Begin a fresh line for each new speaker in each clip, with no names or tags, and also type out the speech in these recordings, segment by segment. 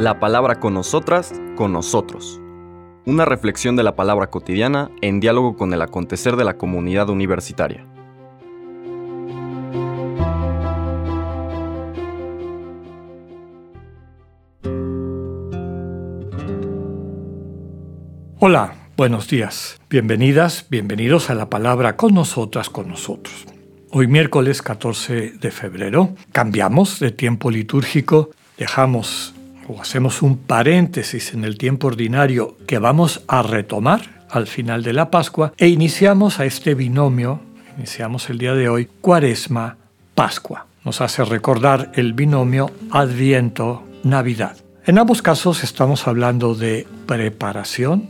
La palabra con nosotras, con nosotros. Una reflexión de la palabra cotidiana en diálogo con el acontecer de la comunidad universitaria.
Hola, buenos días. Bienvenidas, bienvenidos a la palabra con nosotras, con nosotros. Hoy miércoles 14 de febrero cambiamos de tiempo litúrgico, dejamos hacemos un paréntesis en el tiempo ordinario que vamos a retomar al final de la Pascua e iniciamos a este binomio, iniciamos el día de hoy, Cuaresma, Pascua. Nos hace recordar el binomio Adviento-Navidad. En ambos casos estamos hablando de preparación,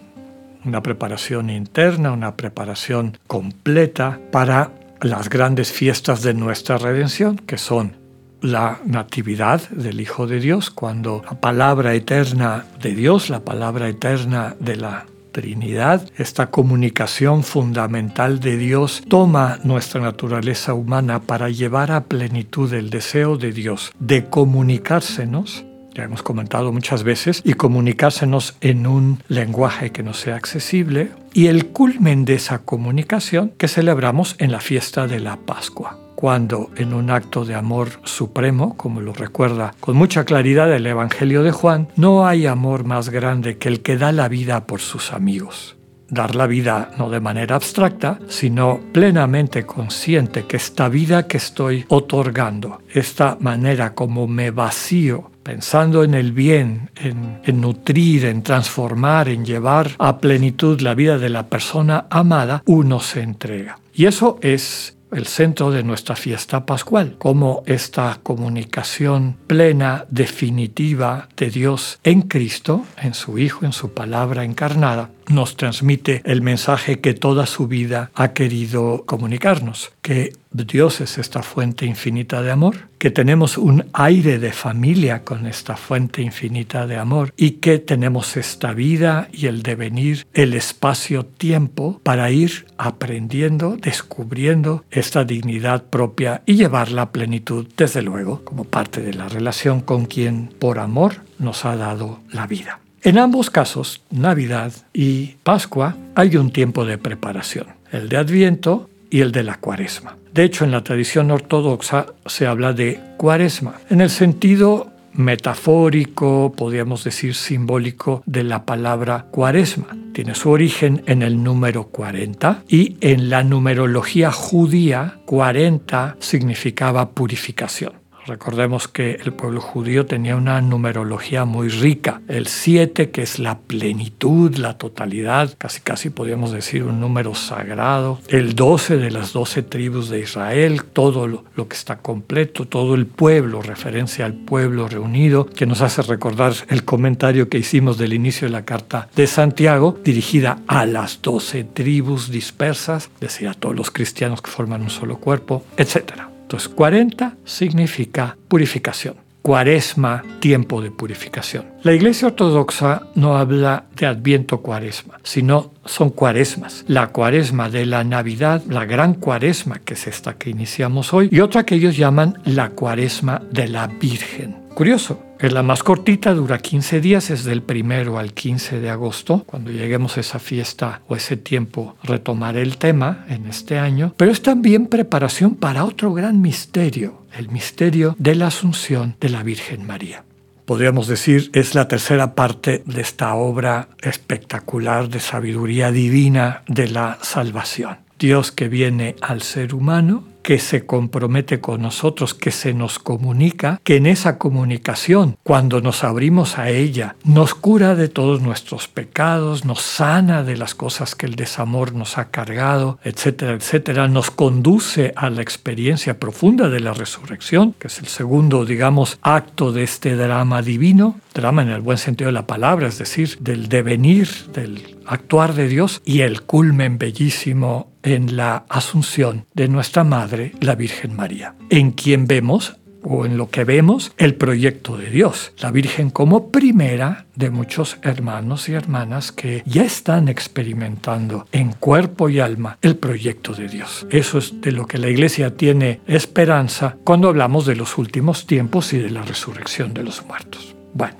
una preparación interna, una preparación completa para las grandes fiestas de nuestra redención, que son la natividad del Hijo de Dios, cuando la palabra eterna de Dios, la palabra eterna de la Trinidad, esta comunicación fundamental de Dios toma nuestra naturaleza humana para llevar a plenitud el deseo de Dios de comunicársenos ya hemos comentado muchas veces, y comunicársenos en un lenguaje que no sea accesible, y el culmen de esa comunicación que celebramos en la fiesta de la Pascua cuando en un acto de amor supremo, como lo recuerda con mucha claridad el Evangelio de Juan, no hay amor más grande que el que da la vida por sus amigos dar la vida no de manera abstracta, sino plenamente consciente que esta vida que estoy otorgando, esta manera como me vacío, pensando en el bien, en, nutrir, en transformar, en llevar a plenitud la vida de la persona amada, uno se entrega. Y eso es el centro de nuestra fiesta pascual, como esta comunicación plena, definitiva de Dios en Cristo, en su Hijo, en su palabra encarnada, nos transmite el mensaje que toda su vida ha querido comunicarnos, que Dios es esta fuente infinita de amor, que tenemos un aire de familia con esta fuente infinita de amor y que tenemos esta vida y el devenir, el espacio-tiempo para ir aprendiendo, descubriendo esta dignidad propia y llevarla a plenitud, desde luego, como parte de la relación con quien por amor nos ha dado la vida. En ambos casos, Navidad y Pascua, hay un tiempo de preparación, el de Adviento y el de la Cuaresma. De hecho, en la tradición ortodoxa se habla de Cuaresma, en el sentido metafórico, podríamos decir simbólico, de la palabra cuaresma. Tiene su origen en el número 40 y en la numerología judía 40 significaba purificación. Recordemos que el pueblo judío tenía una numerología muy rica. El 7, que es la plenitud, la totalidad, casi casi podríamos decir un número sagrado. El 12 de las 12 tribus de Israel, todo lo, que está completo, todo el pueblo, referencia al pueblo reunido, que nos hace recordar el comentario que hicimos del inicio de la carta de Santiago, dirigida a las 12 tribus dispersas, decía a todos los cristianos que forman un solo cuerpo, etcétera. Entonces, 40 significa purificación. Cuaresma, tiempo de purificación. La Iglesia Ortodoxa no habla de Adviento Cuaresma, sino son cuaresmas. La cuaresma de la Navidad, la gran cuaresma que es esta que iniciamos hoy, y otra que ellos llaman la cuaresma de la Virgen. Curioso, es la más cortita, dura 15 días, es del primero al 15 de agosto. Cuando lleguemos a esa fiesta o ese tiempo retomaré el tema en este año, pero es también preparación para otro gran misterio, el misterio de la Asunción de la Virgen María podríamos decir, es la tercera parte de esta obra espectacular de sabiduría divina de la salvación. Dios que viene al ser humano que se compromete con nosotros, que se nos comunica, que en esa comunicación, cuando nos abrimos a ella, nos cura de todos nuestros pecados, nos sana de las cosas que el desamor nos ha cargado, etcétera, etcétera, nos conduce a la experiencia profunda de la resurrección, que es el segundo, digamos, acto de este drama divino, drama en el buen sentido de la palabra, es decir, del devenir, del actuar de Dios y el culmen bellísimo en la asunción de nuestra Madre, la Virgen María, en quien vemos o en lo que vemos el proyecto de Dios, la Virgen como primera de muchos hermanos y hermanas que ya están experimentando en cuerpo y alma el proyecto de Dios. Eso es de lo que la Iglesia tiene esperanza cuando hablamos de los últimos tiempos y de la resurrección de los muertos. Bueno,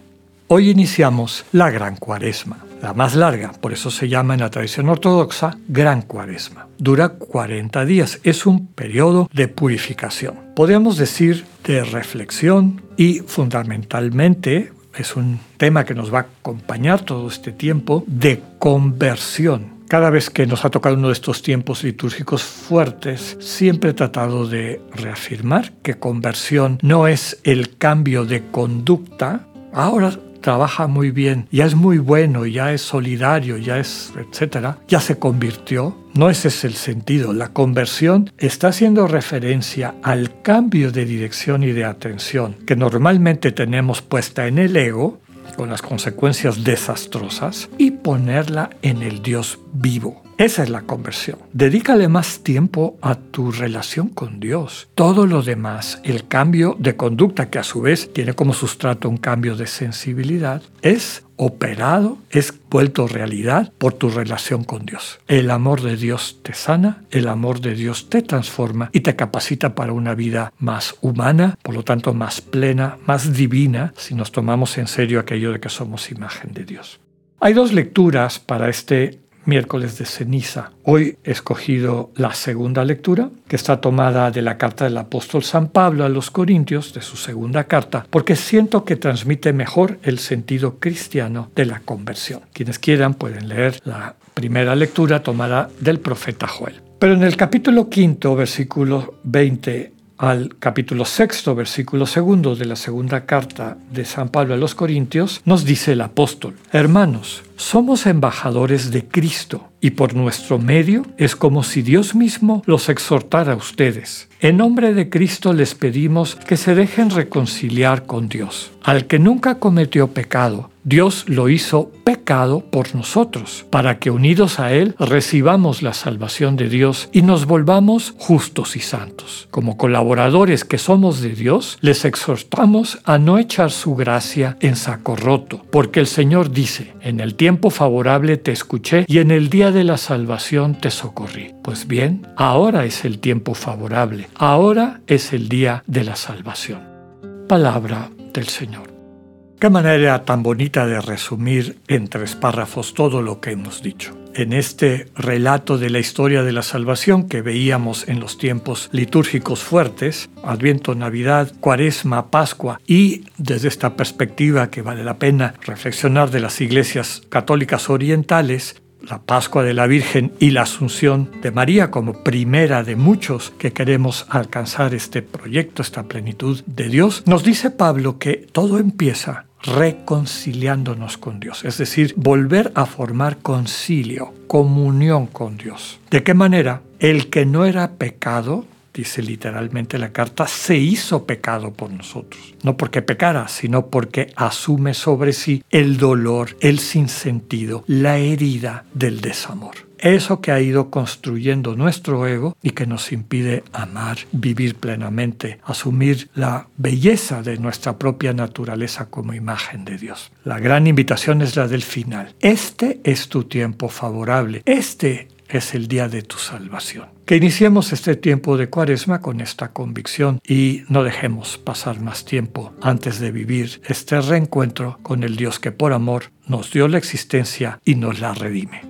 Hoy iniciamos la Gran Cuaresma, la más larga, por eso se llama en la tradición ortodoxa Gran Cuaresma. Dura 40 días, es un periodo de purificación. Podríamos decir de reflexión y fundamentalmente es un tema que nos va a acompañar todo este tiempo de conversión. Cada vez que nos ha tocado uno de estos tiempos litúrgicos fuertes, siempre he tratado de reafirmar que conversión no es el cambio de conducta. Ahora trabaja muy bien, ya es muy bueno, ya es solidario, ya es, etcétera, ya se convirtió. No ese es el sentido. La conversión está haciendo referencia al cambio de dirección y de atención que normalmente tenemos puesta en el ego, con las consecuencias desastrosas, y ponerla en el Dios vivo. Esa es la conversión. Dedícale más tiempo a tu relación con Dios. Todo lo demás, el cambio de conducta que a su vez tiene como sustrato un cambio de sensibilidad, es operado, es vuelto realidad por tu relación con Dios. El amor de Dios te sana, el amor de Dios te transforma y te capacita para una vida más humana, por lo tanto más plena, más divina, si nos tomamos en serio aquello de que somos imagen de Dios. Hay dos lecturas para este miércoles de ceniza. Hoy he escogido la segunda lectura, que está tomada de la carta del apóstol San Pablo a los Corintios, de su segunda carta, porque siento que transmite mejor el sentido cristiano de la conversión. Quienes quieran pueden leer la primera lectura tomada del profeta Joel. Pero en el capítulo quinto, versículo 20 al capítulo sexto, versículo segundo de la segunda carta de San Pablo a los Corintios, nos dice el apóstol, hermanos, somos embajadores de Cristo y por nuestro medio es como si Dios mismo los exhortara a ustedes. En nombre de Cristo les pedimos que se dejen reconciliar con Dios. Al que nunca cometió pecado, Dios lo hizo pecado por nosotros, para que unidos a Él recibamos la salvación de Dios y nos volvamos justos y santos. Como colaboradores que somos de Dios, les exhortamos a no echar su gracia en saco roto, porque el Señor dice, en el tiempo favorable te escuché y en el día de la salvación te socorrí. Pues bien, ahora es el tiempo favorable, ahora es el día de la salvación. Palabra del Señor. Qué manera tan bonita de resumir en tres párrafos todo lo que hemos dicho. En este relato de la historia de la salvación que veíamos en los tiempos litúrgicos fuertes, Adviento, Navidad, Cuaresma, Pascua, y desde esta perspectiva que vale la pena reflexionar de las iglesias católicas orientales, la Pascua de la Virgen y la Asunción de María como primera de muchos que queremos alcanzar este proyecto, esta plenitud de Dios, nos dice Pablo que todo empieza reconciliándonos con Dios, es decir, volver a formar concilio, comunión con Dios. ¿De qué manera? El que no era pecado, dice literalmente la carta, se hizo pecado por nosotros. No porque pecara, sino porque asume sobre sí el dolor, el sinsentido, la herida del desamor eso que ha ido construyendo nuestro ego y que nos impide amar, vivir plenamente, asumir la belleza de nuestra propia naturaleza como imagen de Dios. La gran invitación es la del final. Este es tu tiempo favorable. Este es el día de tu salvación. Que iniciemos este tiempo de cuaresma con esta convicción y no dejemos pasar más tiempo antes de vivir este reencuentro con el Dios que por amor nos dio la existencia y nos la redime.